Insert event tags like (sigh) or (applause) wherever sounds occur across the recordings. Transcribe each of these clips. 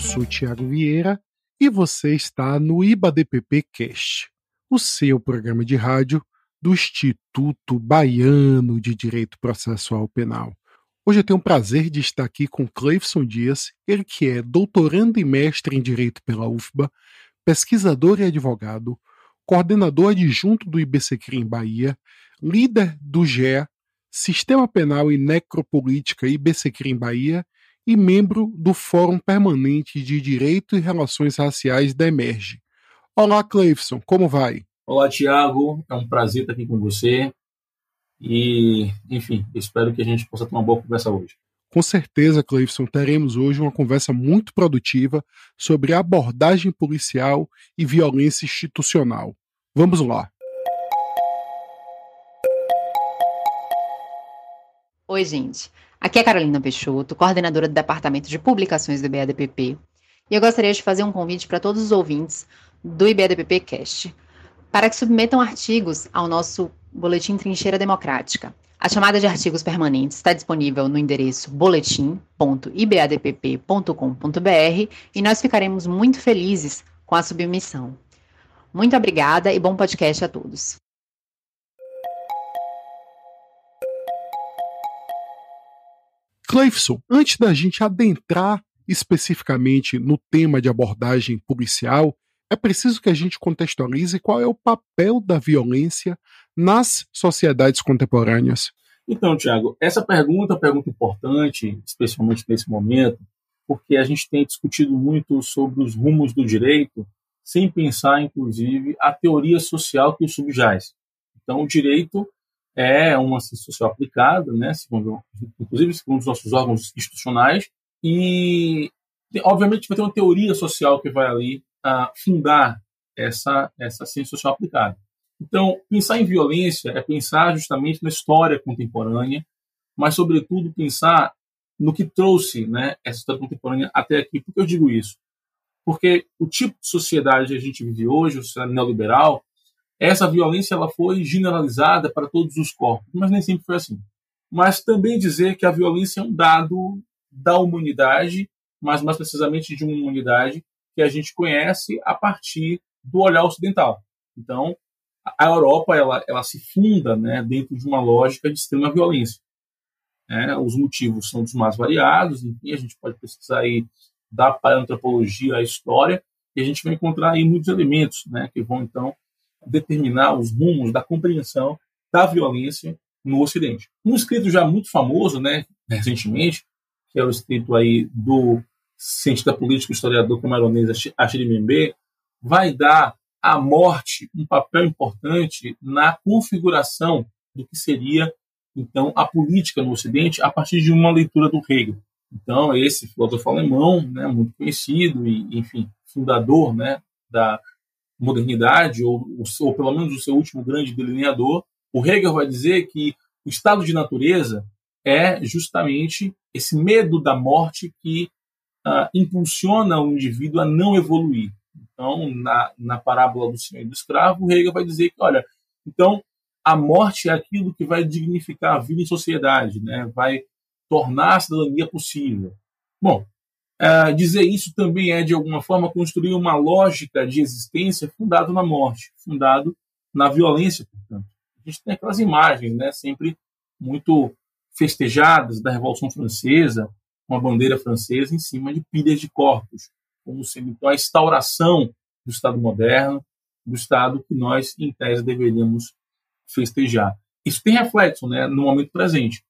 Eu sou Tiago Vieira e você está no IBADPP Cast, o seu programa de rádio do Instituto Baiano de Direito Processual Penal. Hoje eu tenho o prazer de estar aqui com Cleifson Dias, ele que é doutorando e mestre em Direito pela UFBA, pesquisador e advogado, coordenador adjunto do IBCCRIM Bahia, líder do GEA, Sistema Penal e Necropolítica IBCCRIM Bahia e membro do Fórum Permanente de Direito e Relações Raciais da Emerge. Olá, Cleifson, como vai? Olá, Tiago, é um prazer estar aqui com você. E, enfim, espero que a gente possa ter uma boa conversa hoje. Com certeza, Cleifson, teremos hoje uma conversa muito produtiva sobre abordagem policial e violência institucional. Vamos lá. Oi, gente. Aqui é Carolina Peixoto, coordenadora do Departamento de Publicações do IBADPP, e eu gostaria de fazer um convite para todos os ouvintes do IBADPP Cast, para que submetam artigos ao nosso Boletim Trincheira Democrática. A chamada de artigos permanentes está disponível no endereço boletim.ibadpp.com.br e nós ficaremos muito felizes com a submissão. Muito obrigada e bom podcast a todos. Cleifson, antes da gente adentrar especificamente no tema de abordagem policial, é preciso que a gente contextualize qual é o papel da violência nas sociedades contemporâneas. Então, Tiago, essa pergunta é uma pergunta importante, especialmente nesse momento, porque a gente tem discutido muito sobre os rumos do direito, sem pensar, inclusive, a teoria social que o subjaz. Então, o direito é uma ciência social aplicada, né, segundo, inclusive segundo os nossos órgãos institucionais, e obviamente vai ter uma teoria social que vai ali uh, fundar essa, essa ciência social aplicada. Então, pensar em violência é pensar justamente na história contemporânea, mas, sobretudo, pensar no que trouxe né, essa história contemporânea até aqui. Por que eu digo isso? Porque o tipo de sociedade que a gente vive hoje, o sociedade neoliberal, essa violência ela foi generalizada para todos os corpos, mas nem sempre foi assim. Mas também dizer que a violência é um dado da humanidade, mas mais precisamente de uma humanidade que a gente conhece a partir do olhar ocidental. Então, a Europa ela, ela se funda né, dentro de uma lógica de extrema violência. É, os motivos são dos mais variados, enfim, a gente pode pesquisar aí da paleoantropologia à história, e a gente vai encontrar aí muitos elementos né, que vão, então, determinar os rumos da compreensão da violência no Ocidente. Um escrito já muito famoso, né, recentemente, que é o escrito aí do cientista político historiador camaronês Achille Mbembe, vai dar à morte um papel importante na configuração do que seria então a política no Ocidente a partir de uma leitura do Hegel. Então esse filósofo alemão, né, muito conhecido e enfim fundador, né, da modernidade, ou, ou pelo menos o seu último grande delineador, o Hegel vai dizer que o estado de natureza é justamente esse medo da morte que uh, impulsiona o indivíduo a não evoluir. Então, na, na parábola do senhor e do escravo, Hegel vai dizer que, olha, então a morte é aquilo que vai dignificar a vida em sociedade, né? vai tornar a cidadania possível. Bom, Uh, dizer isso também é, de alguma forma, construir uma lógica de existência fundado na morte, fundado na violência, portanto. A gente tem aquelas imagens, né, sempre muito festejadas da Revolução Francesa, com a bandeira francesa em cima de pilhas de corpos, como sendo então a instauração do Estado moderno, do Estado que nós, em tese, deveríamos festejar. Isso tem reflexo né, no momento presente.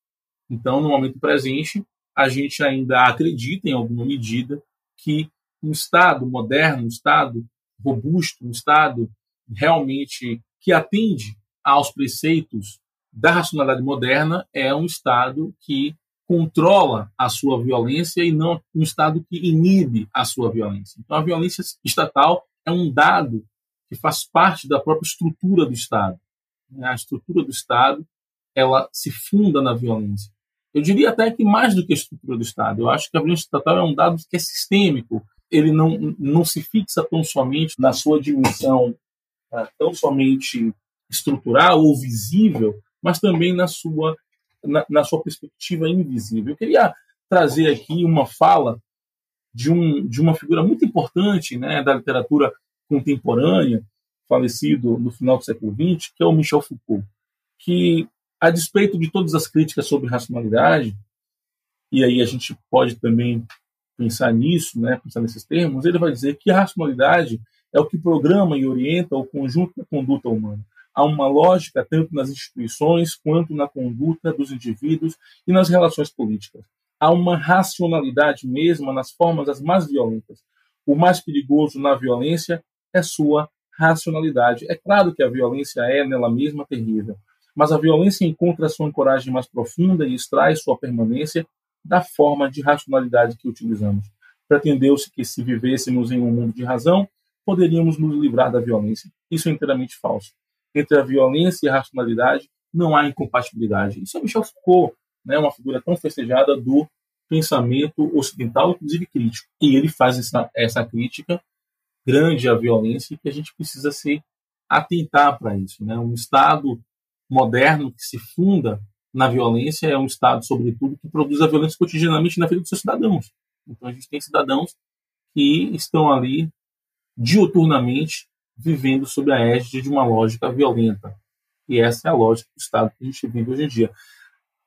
Então, no momento presente, a gente ainda acredita, em alguma medida, que um Estado moderno, um Estado robusto, um Estado realmente que atende aos preceitos da racionalidade moderna é um Estado que controla a sua violência e não um Estado que inibe a sua violência. Então, a violência estatal é um dado que faz parte da própria estrutura do Estado. A estrutura do Estado ela se funda na violência. Eu diria até que mais do que a estrutura do Estado. Eu acho que a violência estatal é um dado que é sistêmico. Ele não, não se fixa tão somente na sua dimensão uh, tão somente estrutural ou visível, mas também na sua, na, na sua perspectiva invisível. Eu queria trazer aqui uma fala de, um, de uma figura muito importante né, da literatura contemporânea, falecido no final do século XX, que é o Michel Foucault, que, a despeito de todas as críticas sobre racionalidade, e aí a gente pode também pensar nisso, né, pensar nesses termos, ele vai dizer que a racionalidade é o que programa e orienta o conjunto da conduta humana. Há uma lógica tanto nas instituições quanto na conduta dos indivíduos e nas relações políticas. Há uma racionalidade mesma nas formas as mais violentas. O mais perigoso na violência é sua racionalidade. É claro que a violência é nela mesma terrível, mas a violência encontra sua ancoragem mais profunda e extrai sua permanência da forma de racionalidade que utilizamos. Pretendeu-se que se vivêssemos em um mundo de razão, poderíamos nos livrar da violência. Isso é inteiramente falso. Entre a violência e a racionalidade não há incompatibilidade. Isso é Michel Foucault, né, uma figura tão festejada do pensamento ocidental, inclusive crítico. E ele faz essa, essa crítica grande à violência que a gente precisa se atentar para isso. Né? Um Estado moderno que se funda na violência é um Estado, sobretudo, que produz a violência cotidianamente na vida dos seus cidadãos. Então a gente tem cidadãos que estão ali diuturnamente vivendo sob a égide de uma lógica violenta. E essa é a lógica do Estado que a gente vive hoje em dia.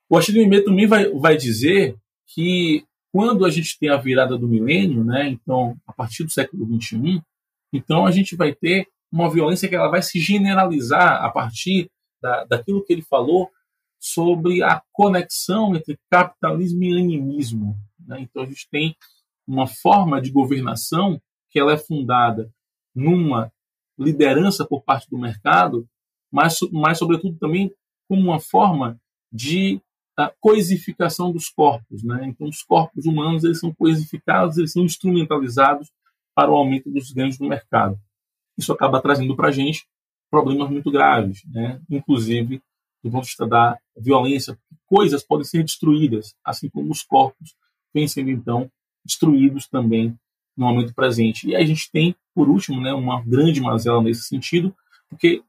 O Achille também vai, vai dizer que quando a gente tem a virada do milênio, né, então a partir do século XXI, então a gente vai ter uma violência que ela vai se generalizar a partir da, daquilo que ele falou sobre a conexão entre capitalismo e animismo. Né? Então a gente tem uma forma de governação que ela é fundada numa liderança por parte do mercado, mas, mas sobretudo também como uma forma de a coisificação dos corpos, né? Então os corpos humanos eles são coisificados, eles são instrumentalizados para o aumento dos ganhos no mercado. Isso acaba trazendo para a gente problemas muito graves, né? Inclusive do ponto de vista da violência, coisas podem ser destruídas, assim como os corpos vêm sendo então destruídos também no momento presente. E a gente tem, por último, né, uma grande mazela nesse sentido, porque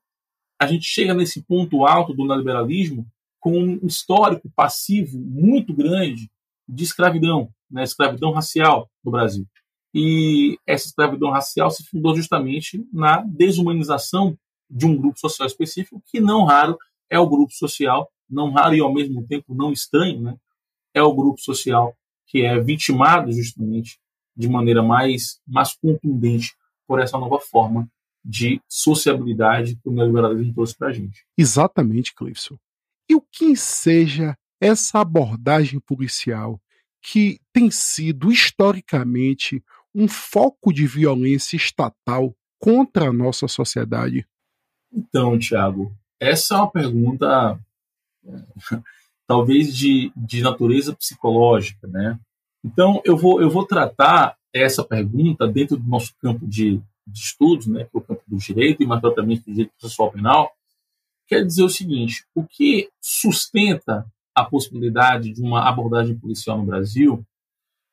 a gente chega nesse ponto alto do neoliberalismo com um histórico passivo muito grande de escravidão, né, escravidão racial no Brasil. E essa escravidão racial se fundou justamente na desumanização de um grupo social específico, que não raro é o grupo social, não raro e ao mesmo tempo não estranho, né, é o grupo social que é vitimado justamente de maneira mais, mais contundente por essa nova forma de sociabilidade que o neoliberalismo trouxe para a gente. Exatamente, Clifson e o que seja essa abordagem policial que tem sido historicamente um foco de violência estatal contra a nossa sociedade? Então, Tiago, essa é uma pergunta (laughs) talvez de, de natureza psicológica, né? Então, eu vou, eu vou tratar essa pergunta dentro do nosso campo de, de estudos, né, que é o campo do direito e mais propriamente do direito processual penal, quer dizer o seguinte: o que sustenta a possibilidade de uma abordagem policial no Brasil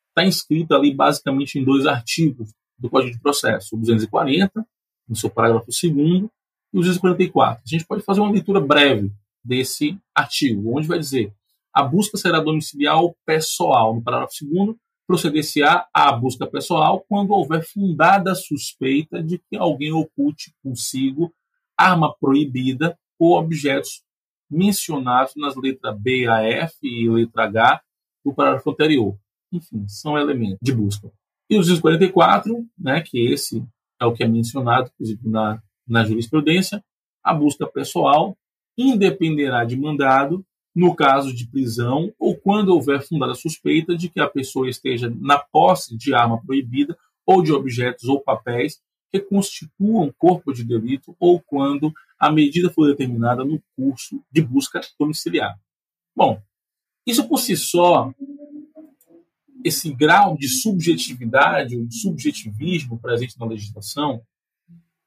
está inscrito ali basicamente em dois artigos do Código de Processo, o 240, no seu parágrafo 2 e o 244. A gente pode fazer uma leitura breve desse artigo, onde vai dizer a busca será domiciliar o pessoal. No parágrafo 2 proceder-se-á à busca pessoal quando houver fundada suspeita de que alguém oculte consigo arma proibida ou objetos mencionados nas letras B a F e letra H do parágrafo anterior. Enfim, são elementos de busca. E os 244, né, que esse é o que é mencionado, inclusive, na, na jurisprudência, a busca pessoal independerá de mandado no caso de prisão ou quando houver fundada suspeita de que a pessoa esteja na posse de arma proibida ou de objetos ou papéis que constituam corpo de delito ou quando a medida for determinada no curso de busca domiciliar. Bom, isso por si só, esse grau de subjetividade ou subjetivismo presente na legislação,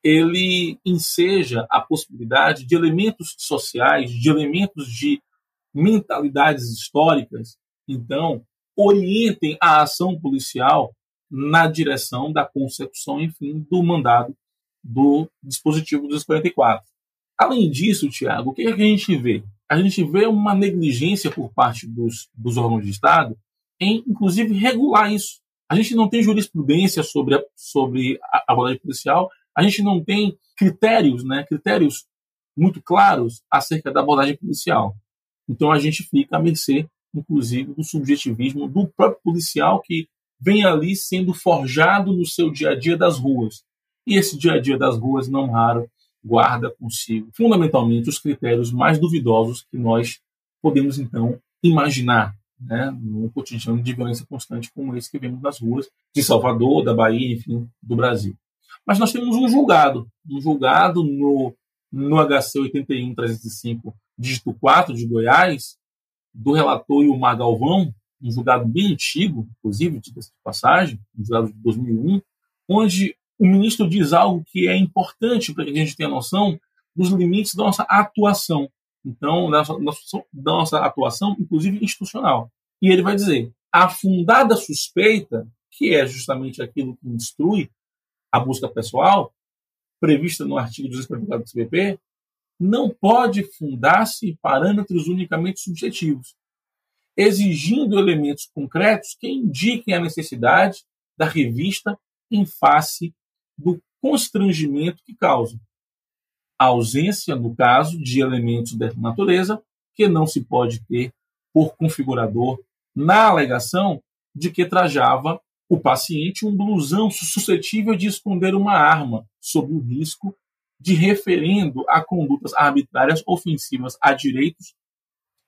ele enseja a possibilidade de elementos sociais, de elementos de mentalidades históricas, então, orientem a ação policial na direção da consecução, enfim, do mandado do dispositivo 244. Além disso, Tiago, o que, é que a gente vê? A gente vê uma negligência por parte dos, dos órgãos de Estado em, inclusive, regular isso. A gente não tem jurisprudência sobre a, sobre a abordagem policial, a gente não tem critérios, né, critérios muito claros acerca da abordagem policial. Então a gente fica à mercê, inclusive, do subjetivismo do próprio policial que vem ali sendo forjado no seu dia a dia das ruas. E esse dia a dia das ruas, não raro, guarda consigo, fundamentalmente, os critérios mais duvidosos que nós podemos, então, imaginar né, no cotidiano de violência constante como esse que vemos nas ruas de Salvador, da Bahia, enfim, do Brasil. Mas nós temos um julgado, um julgado no, no HC 81-305, dígito 4 de Goiás, do relator Ilmar Galvão, um julgado bem antigo, inclusive, de passagem, um julgado de 2001, onde o ministro diz algo que é importante para que a gente tenha noção dos limites da nossa atuação. Então, da nossa, da nossa atuação, inclusive institucional. E ele vai dizer: a fundada suspeita, que é justamente aquilo que instrui a busca pessoal, prevista no artigo 244 do CPP, não pode fundar-se em parâmetros unicamente subjetivos, exigindo elementos concretos que indiquem a necessidade da revista em face do constrangimento que causa. A ausência, no caso, de elementos dessa natureza que não se pode ter por configurador na alegação de que trajava o paciente um blusão suscetível de esconder uma arma, sob o risco de referendo a condutas arbitrárias ofensivas a direitos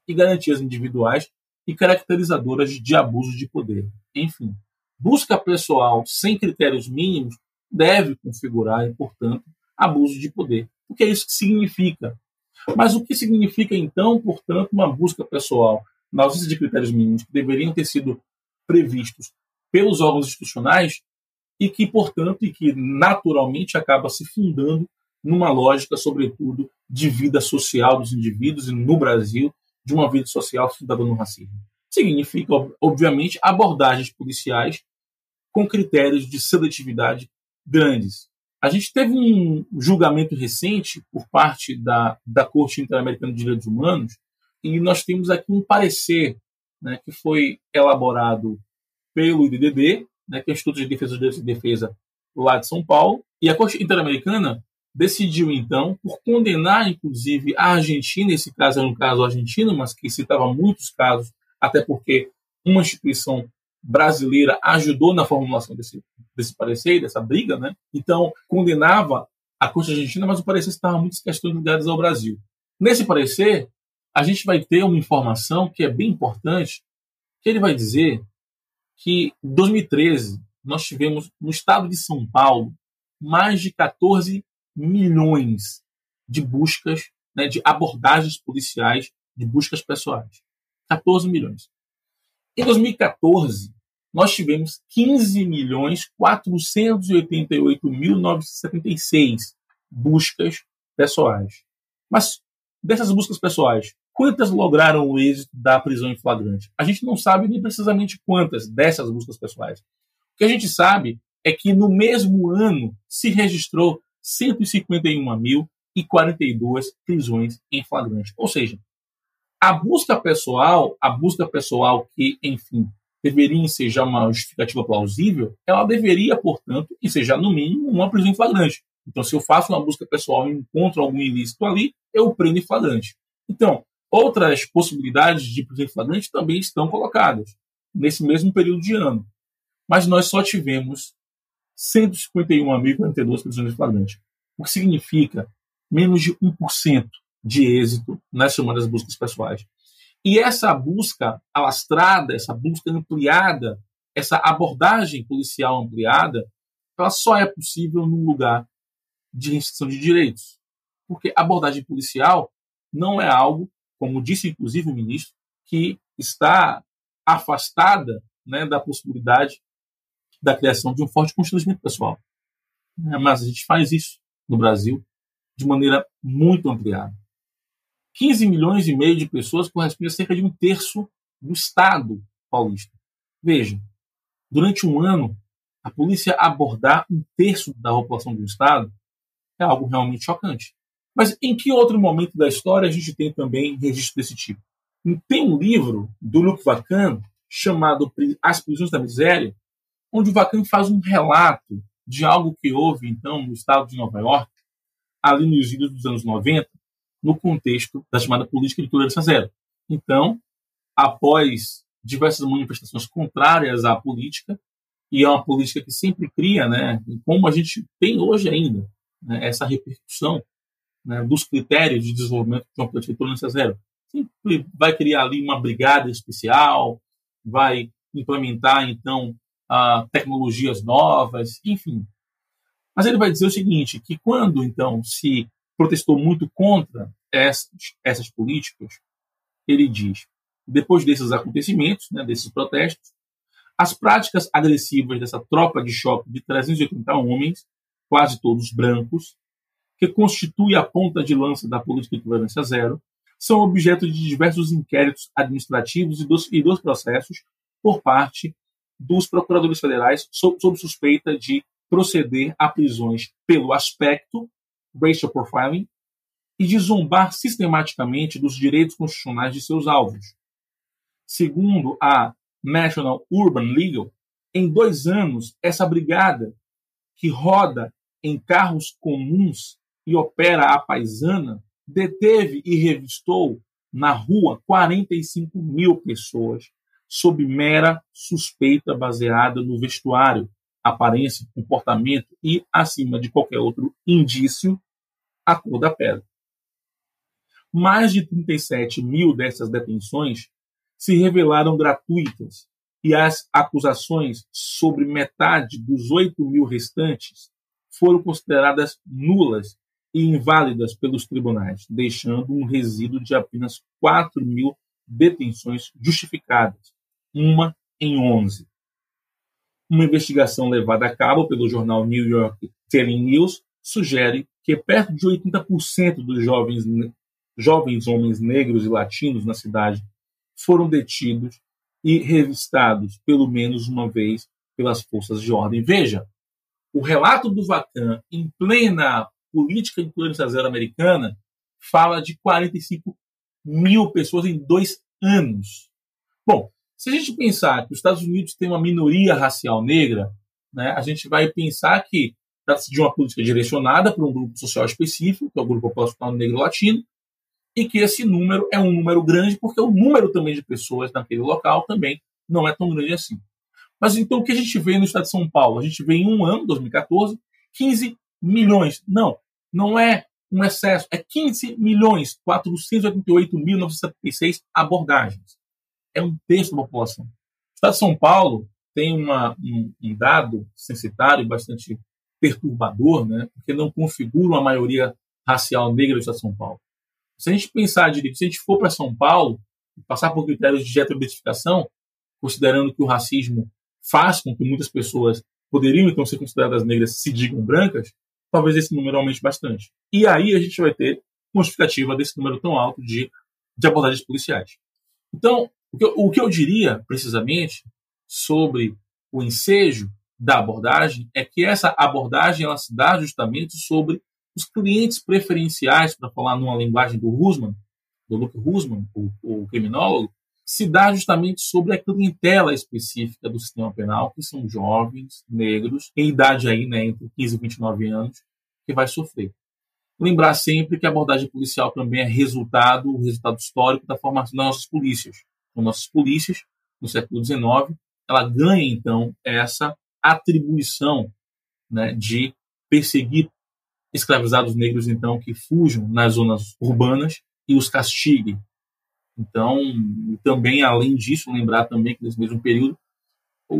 e garantias individuais e caracterizadoras de abuso de poder. Enfim, busca pessoal sem critérios mínimos deve configurar, portanto, abuso de poder. O que é isso que significa? Mas o que significa, então, portanto, uma busca pessoal na ausência de critérios mínimos que deveriam ter sido previstos pelos órgãos institucionais e que, portanto, e que naturalmente acaba se fundando numa lógica, sobretudo, de vida social dos indivíduos e no Brasil, de uma vida social fundada no racismo. Significa, obviamente, abordagens policiais com critérios de seletividade grandes. A gente teve um julgamento recente por parte da, da Corte Interamericana de Direitos Humanos e nós temos aqui um parecer né, que foi elaborado pelo IDDD, né, que é o Instituto de Defesa de Defesa lá de São Paulo, e a Corte Interamericana decidiu, então, por condenar, inclusive, a Argentina, esse caso era um caso argentino, mas que citava muitos casos, até porque uma instituição brasileira ajudou na formulação desse, desse parecer, dessa briga, né? Então, condenava a Corte Argentina, mas o parecer estava muitas questões ligadas ao Brasil. Nesse parecer, a gente vai ter uma informação que é bem importante, que ele vai dizer que em 2013 nós tivemos no estado de São Paulo mais de 14 milhões de buscas, né, de abordagens policiais, de buscas pessoais. 14 milhões. Em 2014, nós tivemos 15 milhões 488 mil 976 buscas pessoais. Mas dessas buscas pessoais, quantas lograram o êxito da prisão em flagrante? A gente não sabe nem precisamente quantas dessas buscas pessoais. O que a gente sabe é que no mesmo ano se registrou 151.042 prisões em flagrante. Ou seja, a busca pessoal, a busca pessoal que, enfim, deveria ensejar uma justificativa plausível, ela deveria, portanto, ensejar no mínimo uma prisão em flagrante. Então, se eu faço uma busca pessoal e encontro algum ilícito ali, eu prendo em flagrante. Então, outras possibilidades de prisão em flagrante também estão colocadas nesse mesmo período de ano. Mas nós só tivemos 151.042 prisões em flagrante, o que significa menos de 1% de êxito nas chamadas buscas pessoais. E essa busca alastrada, essa busca ampliada, essa abordagem policial ampliada, ela só é possível num lugar de restrição de direitos. Porque abordagem policial não é algo, como disse inclusive o ministro, que está afastada né, da possibilidade da criação de um forte constrangimento pessoal. Mas a gente faz isso no Brasil de maneira muito ampliada. 15 milhões e meio de pessoas corresponde a cerca de um terço do Estado paulista. Veja, durante um ano, a polícia abordar um terço da população do Estado é algo realmente chocante. Mas em que outro momento da história a gente tem também registro desse tipo? Tem um livro do Luc Vacan chamado As Prisões da Miséria, onde o Vacan faz um relato de algo que houve, então, no estado de Nova York, ali nos idos dos anos 90, no contexto da chamada política de tolerância zero. Então, após diversas manifestações contrárias à política, e é uma política que sempre cria, né, como a gente tem hoje ainda, né, essa repercussão né, dos critérios de desenvolvimento de uma de tolerância zero. Sempre vai criar ali uma brigada especial, vai implementar, então, uh, tecnologias novas, enfim. Mas ele vai dizer o seguinte, que quando, então, se protestou muito contra essas, essas políticas, ele diz, depois desses acontecimentos, né, desses protestos, as práticas agressivas dessa tropa de choque de 380 homens, quase todos brancos, que constitui a ponta de lança da política de tolerância zero, são objeto de diversos inquéritos administrativos e dos, e dos processos por parte dos procuradores federais sob, sob suspeita de proceder a prisões pelo aspecto, racial profiling, e de zombar sistematicamente dos direitos constitucionais de seus alvos. Segundo a National Urban Legal, em dois anos, essa brigada, que roda em carros comuns e opera a paisana, deteve e revistou na rua 45 mil pessoas sob mera suspeita baseada no vestuário, aparência, comportamento e, acima de qualquer outro indício, a cor da pedra. Mais de 37 mil dessas detenções se revelaram gratuitas e as acusações sobre metade dos 8 mil restantes foram consideradas nulas e inválidas pelos tribunais, deixando um resíduo de apenas 4 mil detenções justificadas, uma em 11. Uma investigação levada a cabo pelo jornal New York Telling News sugere que perto de 80% dos jovens, jovens homens negros e latinos na cidade foram detidos e revistados pelo menos uma vez pelas forças de ordem. Veja, o relato do Vacan, em plena política de tolerância zero americana, fala de 45 mil pessoas em dois anos. Bom, se a gente pensar que os Estados Unidos tem uma minoria racial negra, né, a gente vai pensar que trata-se de uma política direcionada para um grupo social específico, que é o grupo populacional negro latino, e que esse número é um número grande, porque o número também de pessoas naquele local também não é tão grande assim. Mas então o que a gente vê no estado de São Paulo? A gente vê em um ano, 2014, 15 milhões. Não, não é um excesso, é 15 milhões 488.976 abordagens é um terço da população. O Estado de São Paulo tem uma, um, um, dado censitário bastante perturbador, né, porque não configura uma maioria racial negra do Estado de São Paulo. Se a gente pensar direito, se a gente for para São Paulo, passar por critérios de identificação, considerando que o racismo faz com que muitas pessoas poderiam então ser consideradas negras se digam brancas, talvez esse número aumente bastante. E aí a gente vai ter uma justificativa desse número tão alto de, de abordagens policiais. Então, o que, eu, o que eu diria, precisamente, sobre o ensejo da abordagem é que essa abordagem ela se dá justamente sobre os clientes preferenciais, para falar numa linguagem do Rusman, do Luke Rusman, o, o, criminólogo, se dá justamente sobre a clientela específica do sistema penal, que são jovens, negros, em idade aí, né, entre 15 e 29 anos, que vai sofrer. Lembrar sempre que a abordagem policial também é resultado, o resultado histórico da formação das nossas polícias com nossas polícias no século XIX, ela ganha então essa atribuição né, de perseguir escravizados negros então que fujam nas zonas urbanas e os castigue. Então, também além disso, lembrar também que nesse mesmo período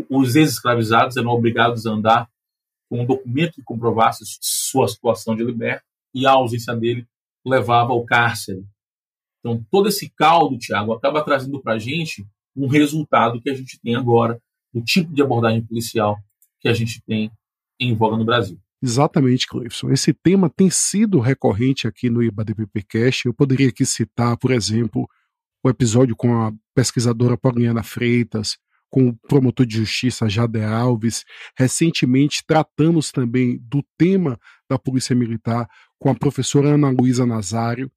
os ex-escravizados eram obrigados a andar com um documento que comprovasse sua situação de liberto e a ausência dele levava ao cárcere. Então, todo esse caldo, Tiago, acaba trazendo para a gente um resultado que a gente tem agora, o tipo de abordagem policial que a gente tem em voga no Brasil. Exatamente, Cleifson. Esse tema tem sido recorrente aqui no IBADPPcast. Eu poderia aqui citar, por exemplo, o episódio com a pesquisadora Pauliana Freitas, com o promotor de justiça Jade Alves. Recentemente tratamos também do tema da Polícia Militar com a professora Ana Luísa Nazário.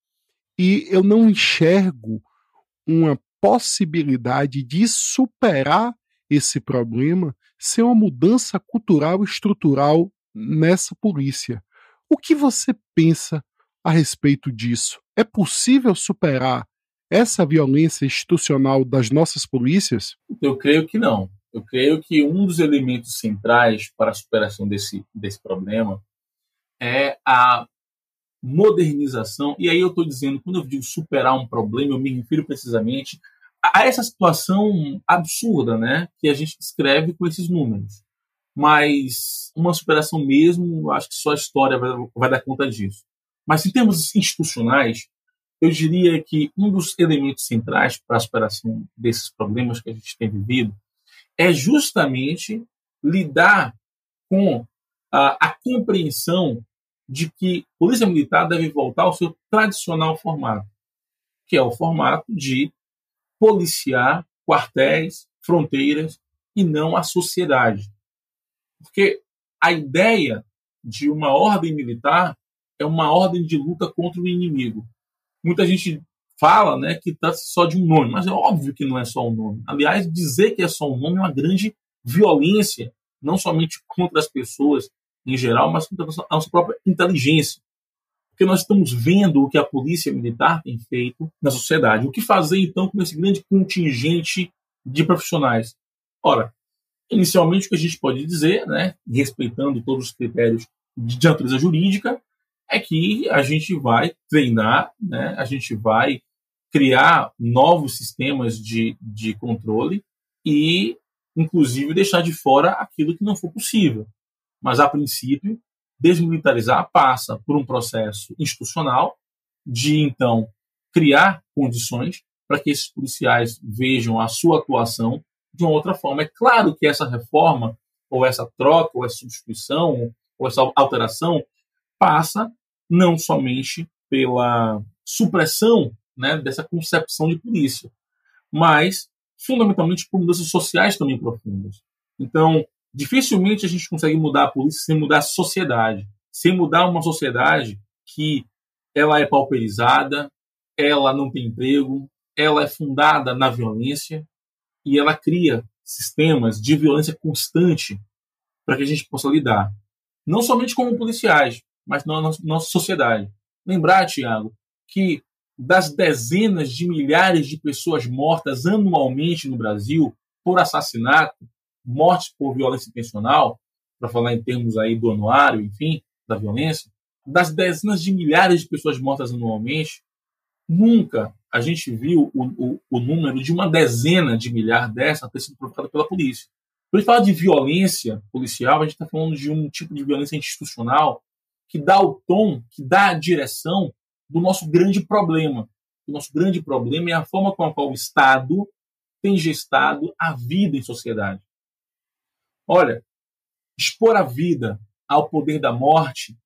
E eu não enxergo uma possibilidade de superar esse problema ser uma mudança cultural e estrutural nessa polícia. O que você pensa a respeito disso? É possível superar essa violência institucional das nossas polícias? Eu creio que não. Eu creio que um dos elementos centrais para a superação desse, desse problema é a modernização. E aí eu estou dizendo, quando eu digo superar um problema, eu me refiro precisamente a essa situação absurda, né, que a gente descreve com esses números. Mas uma superação mesmo, acho que só a história vai, vai dar conta disso. Mas em termos institucionais, eu diria que um dos elementos centrais para a superação desses problemas que a gente tem vivido é justamente lidar com a, a compreensão de que a Polícia Militar deve voltar ao seu tradicional formato, que é o formato de policiar quartéis, fronteiras e não a sociedade. Porque a ideia de uma ordem militar é uma ordem de luta contra o inimigo. Muita gente fala né, que trata só de um nome, mas é óbvio que não é só um nome. Aliás, dizer que é só um nome é uma grande violência, não somente contra as pessoas em geral, mas contra a nossa própria inteligência porque nós estamos vendo o que a polícia militar tem feito na sociedade. O que fazer então com esse grande contingente de profissionais? Ora, inicialmente o que a gente pode dizer, né, respeitando todos os critérios de natureza jurídica, é que a gente vai treinar, né, a gente vai criar novos sistemas de, de controle e, inclusive, deixar de fora aquilo que não for possível. Mas, a princípio, Desmilitarizar passa por um processo institucional de, então, criar condições para que esses policiais vejam a sua atuação de uma outra forma. É claro que essa reforma, ou essa troca, ou essa substituição, ou essa alteração, passa não somente pela supressão né, dessa concepção de polícia, mas fundamentalmente por mudanças sociais também profundas. Então, Dificilmente a gente consegue mudar a polícia sem mudar a sociedade, sem mudar uma sociedade que ela é pauperizada, ela não tem emprego, ela é fundada na violência e ela cria sistemas de violência constante para que a gente possa lidar, não somente como policiais, mas na nossa sociedade. Lembrar, Tiago, que das dezenas de milhares de pessoas mortas anualmente no Brasil por assassinato, mortes por violência intencional, para falar em termos aí do anuário, enfim, da violência, das dezenas de milhares de pessoas mortas anualmente, nunca a gente viu o, o, o número de uma dezena de milhares dessa ter sido provocada pela polícia. Quando a gente fala de violência policial, a gente está falando de um tipo de violência institucional que dá o tom, que dá a direção do nosso grande problema. O nosso grande problema é a forma com a qual o Estado tem gestado a vida em sociedade. Olha, expor a vida ao poder da morte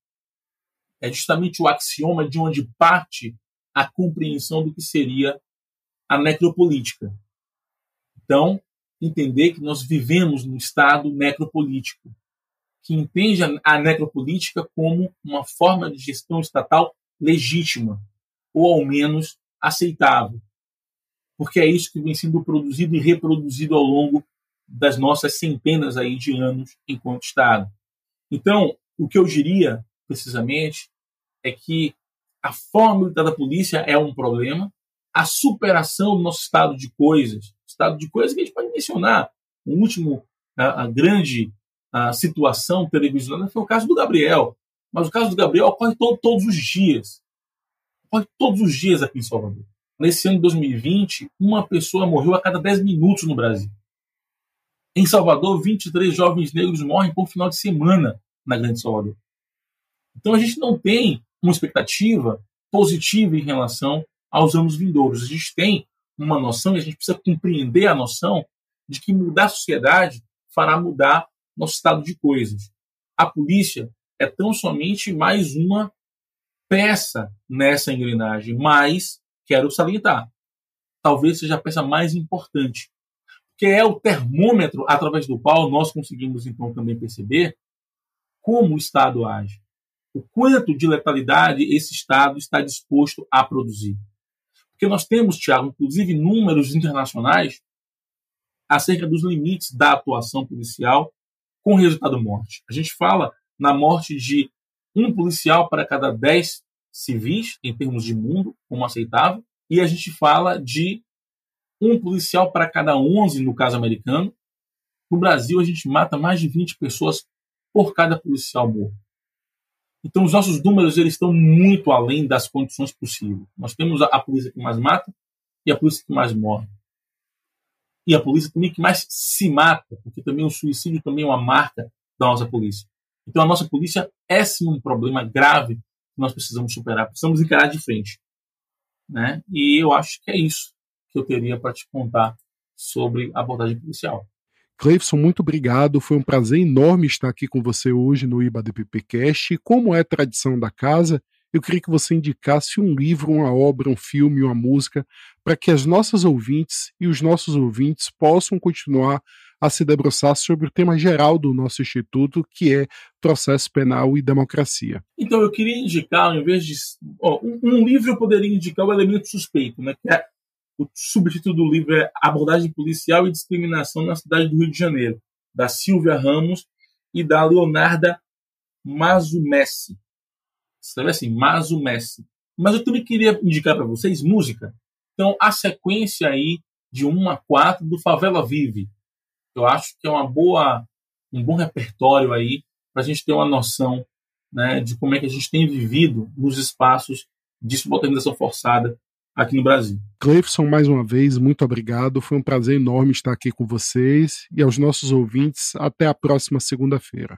é justamente o axioma de onde parte a compreensão do que seria a necropolítica. Então, entender que nós vivemos num estado necropolítico, que entende a necropolítica como uma forma de gestão estatal legítima, ou ao menos aceitável. Porque é isso que vem sendo produzido e reproduzido ao longo das nossas centenas aí de anos enquanto Estado. Então, o que eu diria, precisamente, é que a forma militar da polícia é um problema, a superação do nosso estado de coisas, estado de coisas que a gente pode mencionar. O último, a, a grande a situação televisionada foi o caso do Gabriel. Mas o caso do Gabriel ocorre todo, todos os dias. Ocorre todos os dias aqui em Salvador. Nesse ano de 2020, uma pessoa morreu a cada 10 minutos no Brasil. Em Salvador, 23 jovens negros morrem por final de semana na Grande Salvador. Então a gente não tem uma expectativa positiva em relação aos anos vindouros. A gente tem uma noção e a gente precisa compreender a noção de que mudar a sociedade fará mudar nosso estado de coisas. A polícia é tão somente mais uma peça nessa engrenagem, mas quero salientar, talvez seja a peça mais importante, que é o termômetro através do qual nós conseguimos então também perceber como o Estado age, o quanto de letalidade esse Estado está disposto a produzir. Porque nós temos, Tiago, inclusive números internacionais acerca dos limites da atuação policial com resultado morte. A gente fala na morte de um policial para cada dez civis, em termos de mundo, como aceitável, e a gente fala de um policial para cada 11 no caso americano. No Brasil, a gente mata mais de 20 pessoas por cada policial morto. Então, os nossos números eles estão muito além das condições possíveis. Nós temos a, a polícia que mais mata e a polícia que mais morre. E a polícia também que mais se mata, porque também o suicídio também é uma marca da nossa polícia. Então, a nossa polícia é sim um problema grave que nós precisamos superar, precisamos encarar de frente. Né? E eu acho que é isso que eu teria para te contar sobre a abordagem policial. Cleifson, muito obrigado. Foi um prazer enorme estar aqui com você hoje no IBADPP Cast. E como é tradição da casa, eu queria que você indicasse um livro, uma obra, um filme, uma música, para que as nossas ouvintes e os nossos ouvintes possam continuar a se debruçar sobre o tema geral do nosso instituto, que é processo penal e democracia. Então, eu queria indicar, ao invés de. Ó, um livro eu poderia indicar o elemento suspeito, né, que é o subtítulo do livro é Abordagem Policial e Discriminação na Cidade do Rio de Janeiro, da Silvia Ramos e da Leonarda Mazumessi. Escreve assim, Mazumessi. Mas eu também queria indicar para vocês música. Então, a sequência aí de 1 a 4 do Favela Vive. Eu acho que é uma boa, um bom repertório aí para a gente ter uma noção né, de como é que a gente tem vivido nos espaços de subalternização forçada aqui no Brasil. Cleifson, mais uma vez, muito obrigado. Foi um prazer enorme estar aqui com vocês e aos nossos ouvintes. Até a próxima segunda-feira.